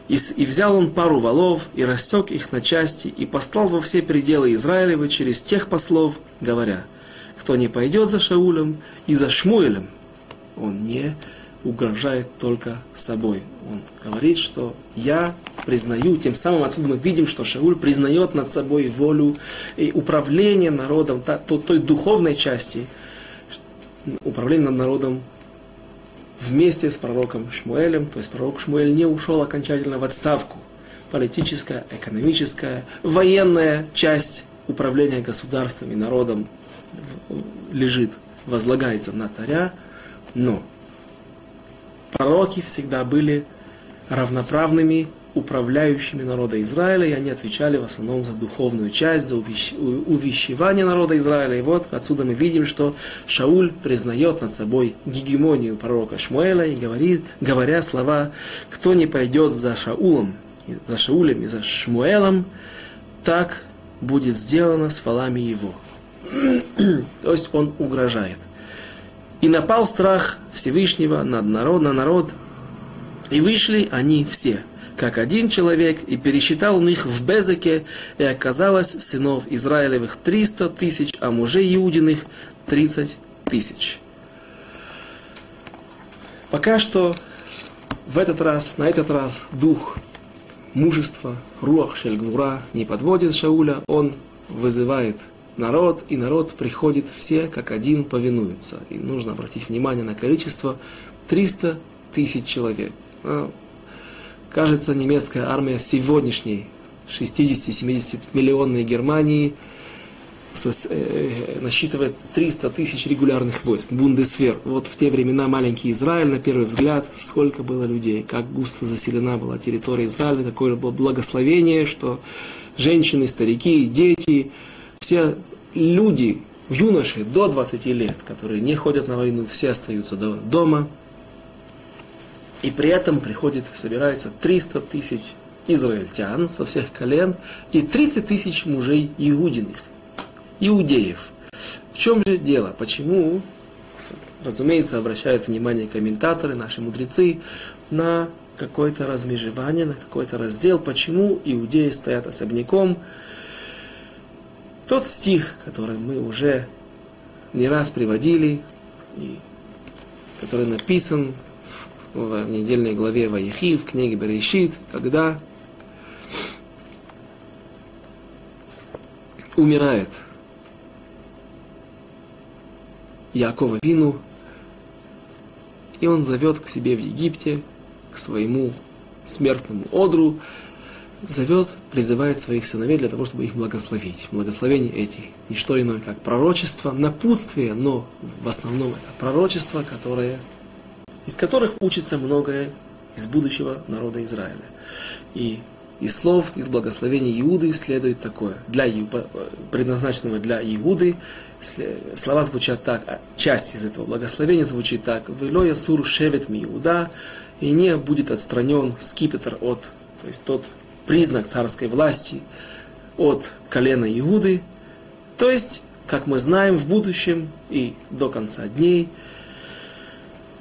И, и взял он пару валов, и рассек их на части, и послал во все пределы Израилева через тех послов, говоря, кто не пойдет за Шаулем и за Шмуэлем, он не угрожает только собой. Он говорит, что я признаю, тем самым отсюда мы видим, что Шауль признает над собой волю и управление народом, та, той, той духовной части, управление над народом вместе с пророком Шмуэлем, то есть пророк Шмуэль не ушел окончательно в отставку. Политическая, экономическая, военная часть управления государством и народом лежит, возлагается на царя, но пророки всегда были равноправными управляющими народа Израиля, и они отвечали в основном за духовную часть, за увещевание народа Израиля. И вот отсюда мы видим, что Шауль признает над собой гегемонию пророка Шмуэля и говорит, говоря слова «Кто не пойдет за Шаулом, за Шаулем и за Шмуэлом, так будет сделано с фалами его». То есть он угрожает. И напал страх Всевышнего над народ, на народ, и вышли они все – как один человек, и пересчитал он их в Безеке, и оказалось сынов Израилевых 300 тысяч, а мужей Иудиных 30 тысяч. Пока что в этот раз, на этот раз дух мужества, руах шельгвура не подводит Шауля, он вызывает народ, и народ приходит все, как один, повинуются. И нужно обратить внимание на количество 300 тысяч человек. А, Кажется, немецкая армия сегодняшней 60-70 миллионной Германии э, насчитывает 300 тысяч регулярных войск, бундесвер. Вот в те времена маленький Израиль, на первый взгляд, сколько было людей, как густо заселена была территория Израиля, какое было благословение, что женщины, старики, дети, все люди, юноши до 20 лет, которые не ходят на войну, все остаются дома, и при этом приходит, собирается 300 тысяч израильтян со всех колен и 30 тысяч мужей иудиных, иудеев. В чем же дело? Почему? Разумеется, обращают внимание комментаторы, наши мудрецы, на какое-то размежевание, на какой-то раздел, почему иудеи стоят особняком. Тот стих, который мы уже не раз приводили, и который написан в недельной главе Ваихи, в книге Берешит, когда умирает Якова Вину, и он зовет к себе в Египте, к своему смертному одру, зовет, призывает своих сыновей для того, чтобы их благословить. Благословение эти не что иное, как пророчество, напутствие, но в основном это пророчество, которое из которых учится многое из будущего народа Израиля. И из слов, из благословений Иуды следует такое, для, предназначенного для Иуды, слова звучат так, а часть из этого благословения звучит так, «Велоя сур шевет ми Иуда», и не будет отстранен скипетр от, то есть тот признак царской власти от колена Иуды, то есть, как мы знаем, в будущем и до конца дней –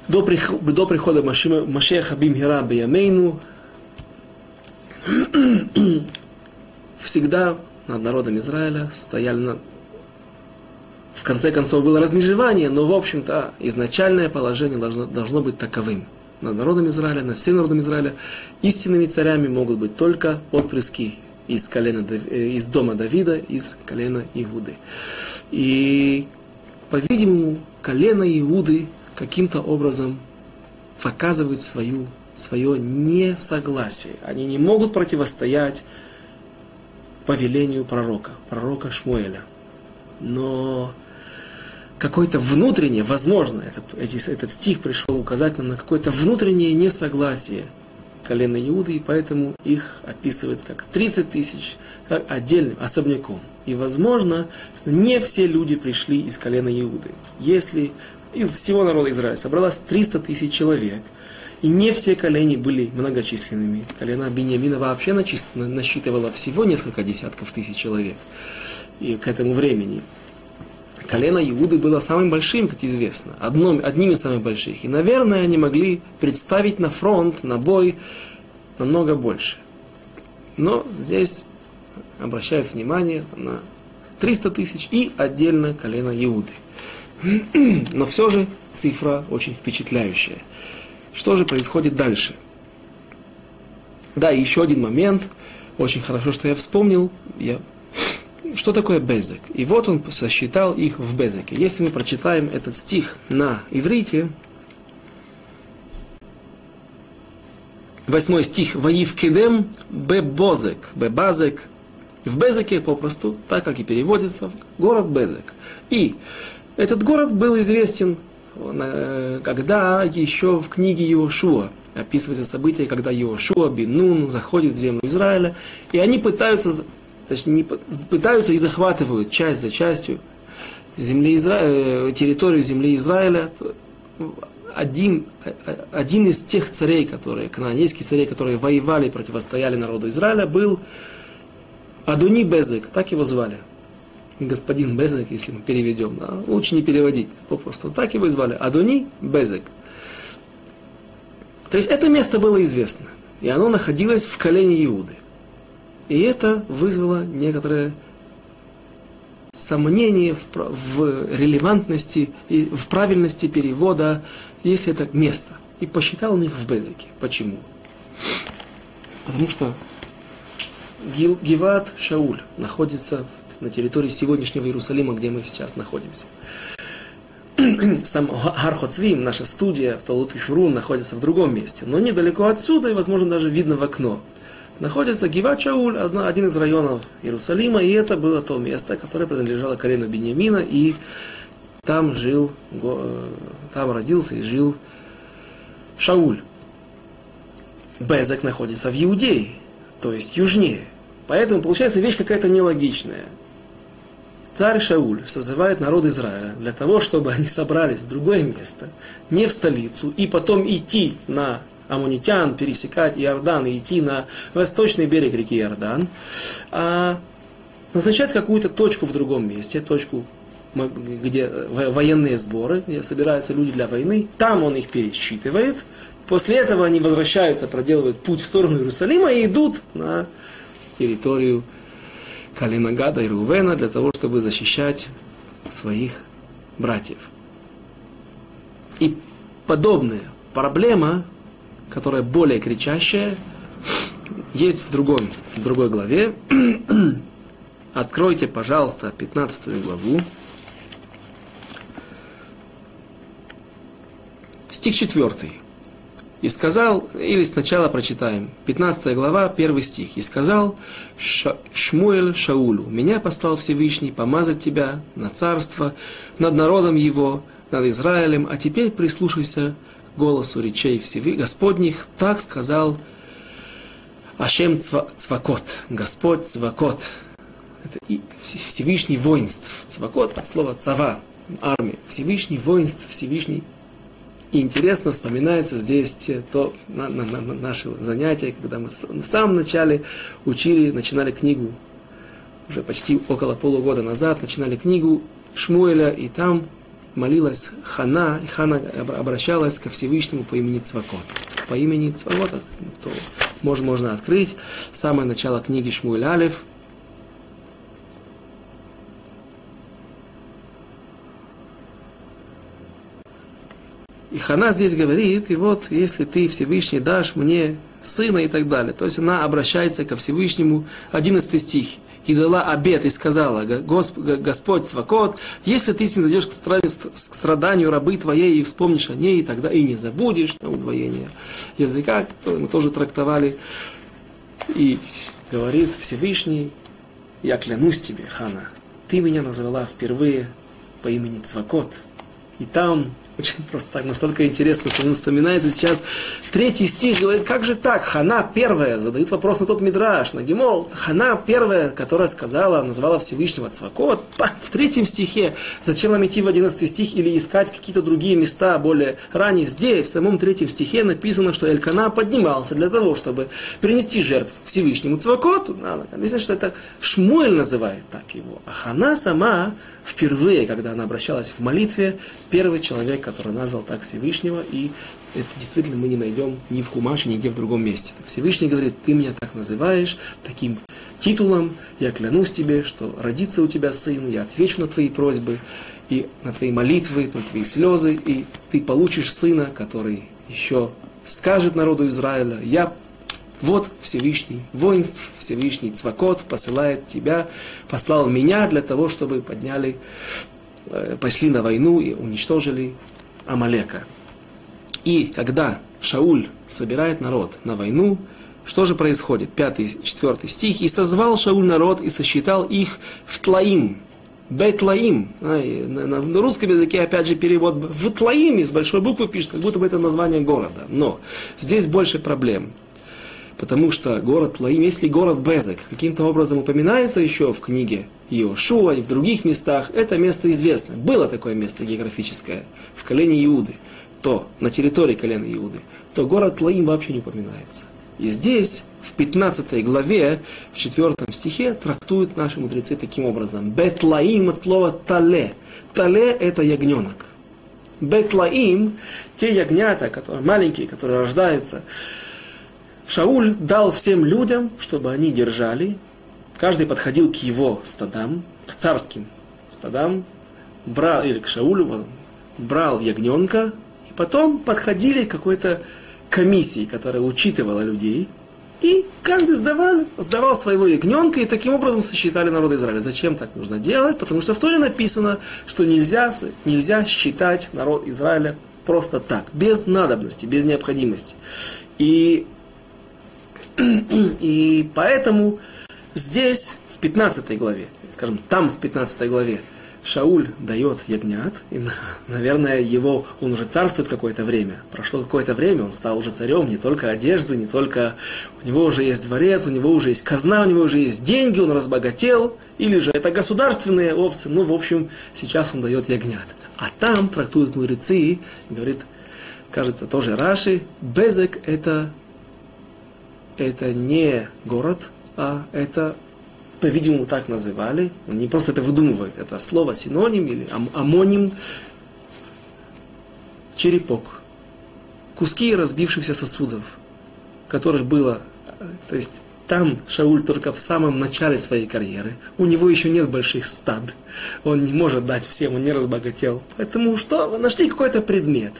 до, прихода, до прихода Машеха Бимхира Беямейну всегда над народом Израиля стояли на... В конце концов было размежевание, но в общем-то изначальное положение должно, должно быть таковым. Над народом Израиля, над всем народом Израиля истинными царями могут быть только отпрыски из, колена, э, из дома Давида, из колена Иуды. И, по-видимому, колено Иуды каким-то образом показывают свою, свое несогласие. Они не могут противостоять повелению пророка, пророка Шмуэля. Но какое-то внутреннее, возможно, это, этот стих пришел указать нам на какое-то внутреннее несогласие колена Иуды, и поэтому их описывают как 30 тысяч, как отдельным, особняком. И возможно, что не все люди пришли из колена Иуды. Если из всего народа Израиля собралось 300 тысяч человек, и не все колени были многочисленными. Колено Бениамина вообще насчитывало всего несколько десятков тысяч человек и к этому времени. Колено Иуды было самым большим, как известно, одном, одним из самых больших. И, наверное, они могли представить на фронт, на бой намного больше. Но здесь обращают внимание на 300 тысяч и отдельно колено Иуды. Но все же цифра очень впечатляющая. Что же происходит дальше? Да, еще один момент. Очень хорошо, что я вспомнил. Я что такое Безек? И вот он сосчитал их в Безеке. Если мы прочитаем этот стих на иврите, восьмой стих, «Ваив кедем бебозек», бебазек, в Безеке попросту, так как и переводится, город Безек. И этот город был известен, э, когда еще в книге Иошуа описывается событие, когда Иошуа бин Нун заходит в землю Израиля, и они пытаются, точнее, не, пытаются и захватывают часть за частью земли Изра... Э, территорию земли Израиля. Один, один из тех царей, которые, канонейских царей, которые воевали, противостояли народу Израиля, был Адуни Безек, так его звали господин Безек, если мы переведем, да, лучше не переводить, попросту так его звали, Адуни Безек. То есть это место было известно, и оно находилось в колене Иуды. И это вызвало некоторое сомнение в, в релевантности и в правильности перевода, если это место. И посчитал он их в Безеке. Почему? Потому что Гиват Шауль находится на территории сегодняшнего Иерусалима, где мы сейчас находимся. Сам Хархоцвим, наша студия в Талут и Шурун, находится в другом месте, но недалеко отсюда, и, возможно, даже видно в окно. Находится Гива Чауль, один из районов Иерусалима, и это было то место, которое принадлежало колену Бениамина, и там жил, э, там родился и жил Шауль. Безек находится в Иудее, то есть южнее. Поэтому получается вещь какая-то нелогичная царь Шауль созывает народ Израиля для того, чтобы они собрались в другое место, не в столицу, и потом идти на амунитян, пересекать Иордан и идти на восточный берег реки Иордан, а назначать какую-то точку в другом месте, точку, где военные сборы, где собираются люди для войны, там он их пересчитывает, после этого они возвращаются, проделывают путь в сторону Иерусалима и идут на территорию колена Гада и Рувена для того, чтобы защищать своих братьев. И подобная проблема, которая более кричащая, есть в, другом, в другой главе. Откройте, пожалуйста, 15 главу. Стих 4. И сказал, или сначала прочитаем, 15 глава, 1 стих. И сказал Шмуэль Шаулю, меня послал Всевышний помазать тебя на царство, над народом его, над Израилем, а теперь прислушайся голосу речей Всевышних Господних, так сказал Ашем Цвакот, Господь Цвакот. Это Всевышний воинств. Цвакот от слова цава, армия. Всевышний воинств, Всевышний и интересно вспоминается здесь то на, на, на, на наше занятие, когда мы в самом начале учили, начинали книгу, уже почти около полугода назад, начинали книгу Шмуэля, и там молилась Хана, и Хана обращалась ко Всевышнему по имени Цвакот. По имени Цвакот, то можно, можно открыть самое начало книги Шмуэль Алев, И Хана здесь говорит, и вот если ты Всевышний дашь мне сына и так далее. То есть она обращается ко Всевышнему, 11 стих. И дала обед и сказала, Господь Свакот, если ты снизойдешь к страданию рабы твоей и вспомнишь о ней, тогда и не забудешь удвоение языка, мы тоже трактовали. И говорит Всевышний, я клянусь тебе, Хана, ты меня назвала впервые по имени Цвакот. И там очень просто так, настолько интересно, что он вспоминается сейчас. Третий стих говорит, как же так? Хана первая, задают вопрос на тот мидраж, на Гимол. Хана первая, которая сказала, назвала Всевышнего Цвакот. В третьем стихе, зачем нам идти в одиннадцатый стих или искать какие-то другие места более ранее? Здесь, в самом третьем стихе написано, что Элькана поднимался для того, чтобы принести жертву Всевышнему Цвакоту. Написано, что это Шмуэль называет так его. А Хана сама впервые, когда она обращалась в молитве, первый человек, который назвал так Всевышнего, и это действительно мы не найдем ни в Хумаше, нигде в другом месте. Всевышний говорит, ты меня так называешь, таким титулом, я клянусь тебе, что родится у тебя сын, я отвечу на твои просьбы, и на твои молитвы, на твои слезы, и ты получишь сына, который еще скажет народу Израиля, я Вот Всевышний воинств, Всевышний Цвакот посылает тебя, послал меня для того, чтобы подняли, э, пошли на войну и уничтожили Амалека. И когда Шауль собирает народ на войну, что же происходит? Пятый, четвертый стих. «И созвал Шауль народ и сосчитал их в Тлаим». Бетлаим. На, русском языке, опять же, перевод в Тлаим из большой буквы пишет, как будто бы это название города. Но здесь больше проблем. Потому что город Лаим, если город Безек каким-то образом упоминается еще в книге Иошуа и в других местах, это место известно. Было такое место географическое в колене Иуды, то на территории колена Иуды, то город Лаим вообще не упоминается. И здесь, в 15 главе, в 4 стихе, трактуют наши мудрецы таким образом. Бетлаим от слова тале. Тале это ягненок. Бетлаим, те ягнята, которые маленькие, которые рождаются, Шауль дал всем людям, чтобы они держали. Каждый подходил к его стадам, к царским стадам, брал, или к Шаулю, брал ягненка, и потом подходили к какой-то комиссии, которая учитывала людей, и каждый сдавал, сдавал своего ягненка, и таким образом сосчитали народ Израиля. Зачем так нужно делать? Потому что в Торе написано, что нельзя, нельзя считать народ Израиля просто так, без надобности, без необходимости. И и поэтому здесь, в 15 главе, скажем, там в 15 главе, Шауль дает ягнят, и, наверное, его, он уже царствует какое-то время. Прошло какое-то время, он стал уже царем, не только одежды, не только... У него уже есть дворец, у него уже есть казна, у него уже есть деньги, он разбогател. Или же это государственные овцы. Ну, в общем, сейчас он дает ягнят. А там трактуют мудрецы, говорит, кажется, тоже Раши, Безек это это не город, а это, по-видимому, так называли. Он не просто это выдумывает, это слово синоним или ам амоним. Черепок. Куски разбившихся сосудов, которых было, то есть там Шауль только в самом начале своей карьеры. У него еще нет больших стад. Он не может дать всем, он не разбогател. Поэтому что? Нашли какой-то предмет.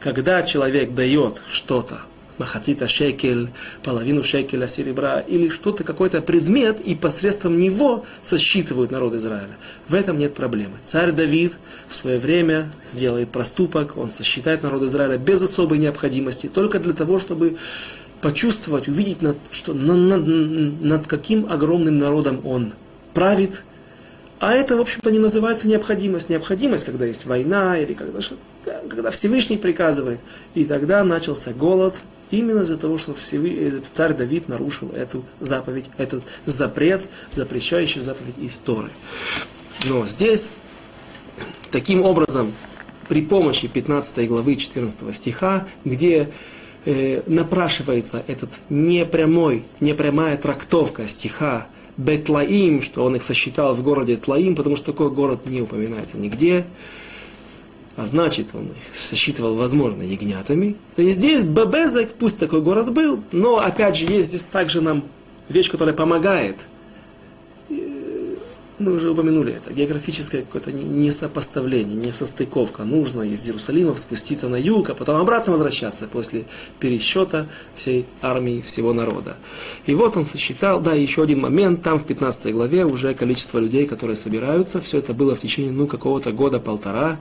Когда человек дает что-то махацита шекель, половину шекеля серебра, или что-то, какой-то предмет, и посредством него сосчитывают народ Израиля. В этом нет проблемы. Царь Давид в свое время сделает проступок, он сосчитает народ Израиля без особой необходимости, только для того, чтобы почувствовать, увидеть, над, что, над, над, каким огромным народом он правит, а это, в общем-то, не называется необходимость. Необходимость, когда есть война, или когда, когда Всевышний приказывает. И тогда начался голод, Именно из-за того, что э, царь Давид нарушил эту заповедь, этот запрет, запрещающий заповедь истории. Но здесь, таким образом, при помощи 15 главы 14 стиха, где э, напрашивается этот непрямой, непрямая трактовка стиха Бетлаим, что он их сосчитал в городе Тлаим, потому что такой город не упоминается нигде а значит, он их сосчитывал, возможно, ягнятами. И здесь Бебезек, пусть такой город был, но, опять же, есть здесь также нам вещь, которая помогает. Мы уже упомянули это. Географическое какое-то несопоставление, несостыковка. Нужно из Иерусалима спуститься на юг, а потом обратно возвращаться после пересчета всей армии, всего народа. И вот он сосчитал, да, еще один момент, там в 15 главе уже количество людей, которые собираются, все это было в течение, ну, какого-то года-полтора,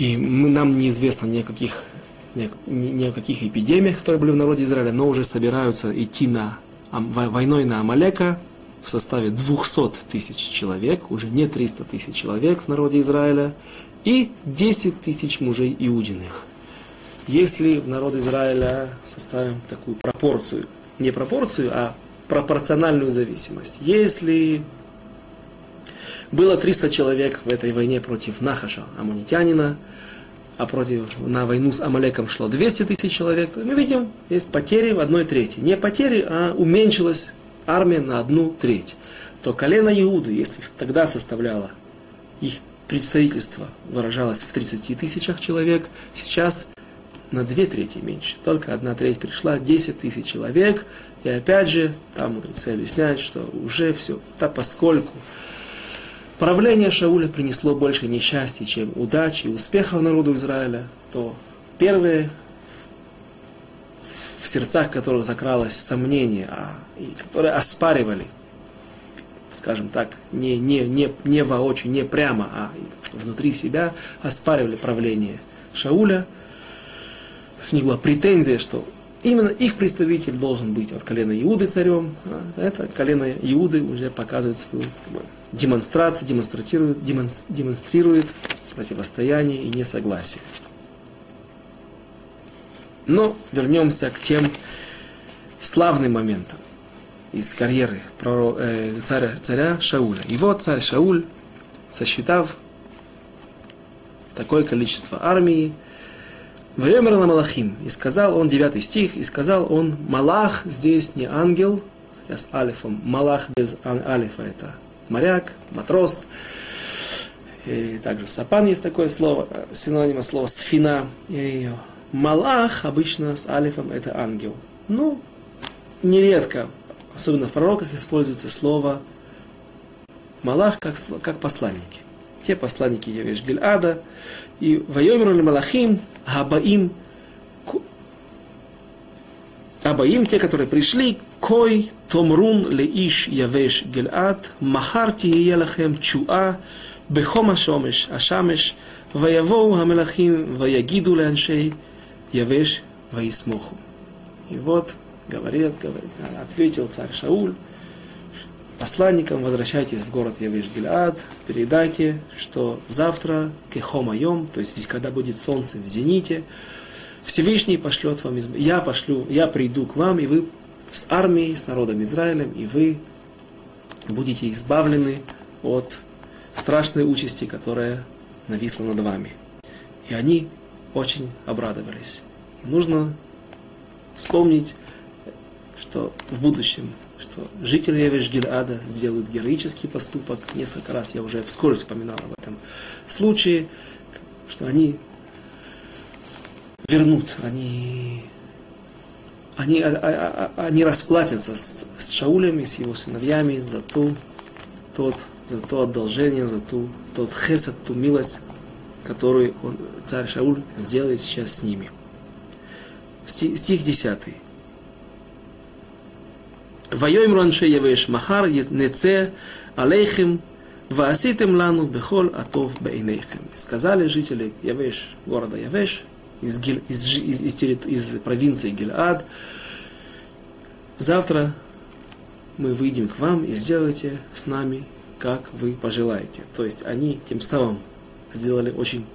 и мы, нам неизвестно ни о каких, ни, ни о каких эпидемиях, которые были в народе Израиля, но уже собираются идти на войной на Амалека в составе 200 тысяч человек, уже не 300 тысяч человек в народе Израиля, и 10 тысяч мужей иудиных. Если в народ Израиля составим такую пропорцию, не пропорцию, а пропорциональную зависимость, если было 300 человек в этой войне против Нахаша, амунитянина, а против, на войну с Амалеком шло 200 тысяч человек. Мы видим, есть потери в одной трети. Не потери, а уменьшилась армия на одну треть. То колено Иуды, если тогда составляло их представительство, выражалось в 30 тысячах человек, сейчас на две трети меньше. Только одна треть пришла, 10 тысяч человек. И опять же, там мудрецы объясняют, что уже все, да поскольку правление Шауля принесло больше несчастья, чем удачи и успехов народу Израиля, то первые сердцах которых закралось сомнение, а, и которые оспаривали, скажем так, не, не, не, не воочию, не прямо, а внутри себя оспаривали правление Шауля. У них была претензия, что именно их представитель должен быть от колена Иуды царем. Это колено Иуды уже показывает свою как бы, демонстрацию, демонстрирует, демонстрирует противостояние и несогласие. Но вернемся к тем славным моментам из карьеры э, царя, царя Шауля. Вот царь Шауль, сосчитав такое количество армии, Вайомер на Малахим. И сказал он, девятый стих, и сказал он, Малах здесь не ангел, хотя с алифом, Малах без алифа это моряк, матрос. И также сапан есть такое слово, синонима слова сфина. И Малах обычно с алифом это ангел. Ну, нередко, особенно в пророках, используется слово Малах как, как посланники. Те посланники Явеш Гильада, и Вайомеру Малахим, Абаим, Абаим, те, которые пришли, Кой Томрун Леиш Явеш Гильад, Махар Тиелахем Чуа, Бехома Шомеш, Ашамеш, ויבואו המלאכים ויגידו לאנשי Явеш Ваисмоху. И вот говорит, говорит, ответил царь Шауль, посланникам, возвращайтесь в город Явеш Гилаад, передайте, что завтра кехомайом, то есть когда будет солнце в зените, Всевышний пошлет вам, я пошлю, я приду к вам, и вы с армией, с народом Израилем, и вы будете избавлены от страшной участи, которая нависла над вами. И они очень обрадовались. И нужно вспомнить, что в будущем, что жители Евеш Гильада сделают героический поступок. Несколько раз я уже вскоре вспоминал об этом случае, что они вернут, они, они, а, а, а, они расплатятся с, с Шаулем и с его сыновьями за ту, тот, за то одолжение, за ту, тот хесед, ту милость, которую он, царь Шауль сделает сейчас с ними. Стих 10. Вайойм ранше явеш махар неце алейхим вааситем лану бехол атов бейнейхем. Сказали жители Явеш, города Явеш, из, Гиль, из, из, из, из провинции Гильад, завтра мы выйдем к вам и сделайте с нами, как вы пожелаете. То есть они тем самым сделали очень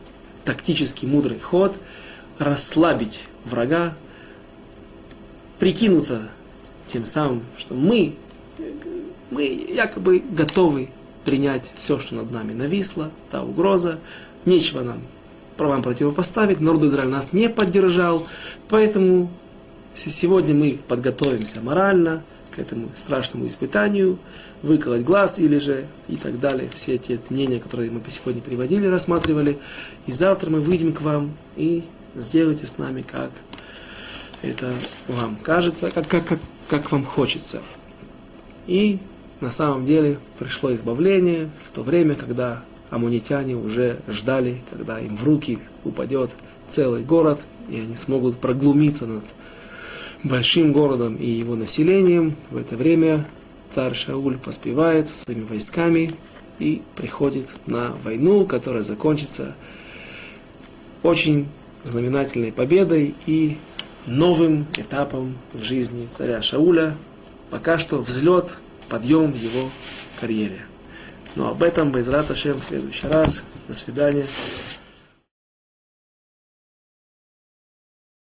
тактический, мудрый ход, расслабить врага, прикинуться тем самым, что мы, мы якобы готовы принять все, что над нами нависло, та угроза, нечего нам правам противопоставить, народ Израиль нас не поддержал, поэтому сегодня мы подготовимся морально к этому страшному испытанию, выколоть глаз или же и так далее. Все эти мнения, которые мы сегодня приводили, рассматривали. И завтра мы выйдем к вам и сделайте с нами, как это вам кажется, как, как, как, как вам хочется. И на самом деле пришло избавление в то время, когда амунитяне уже ждали, когда им в руки упадет целый город, и они смогут проглумиться над большим городом и его населением. В это время царь Шауль поспевает со своими войсками и приходит на войну, которая закончится очень знаменательной победой и новым этапом в жизни царя Шауля. Пока что взлет, подъем в его карьере. Но об этом, Байзрат Ашем, в следующий раз. До свидания.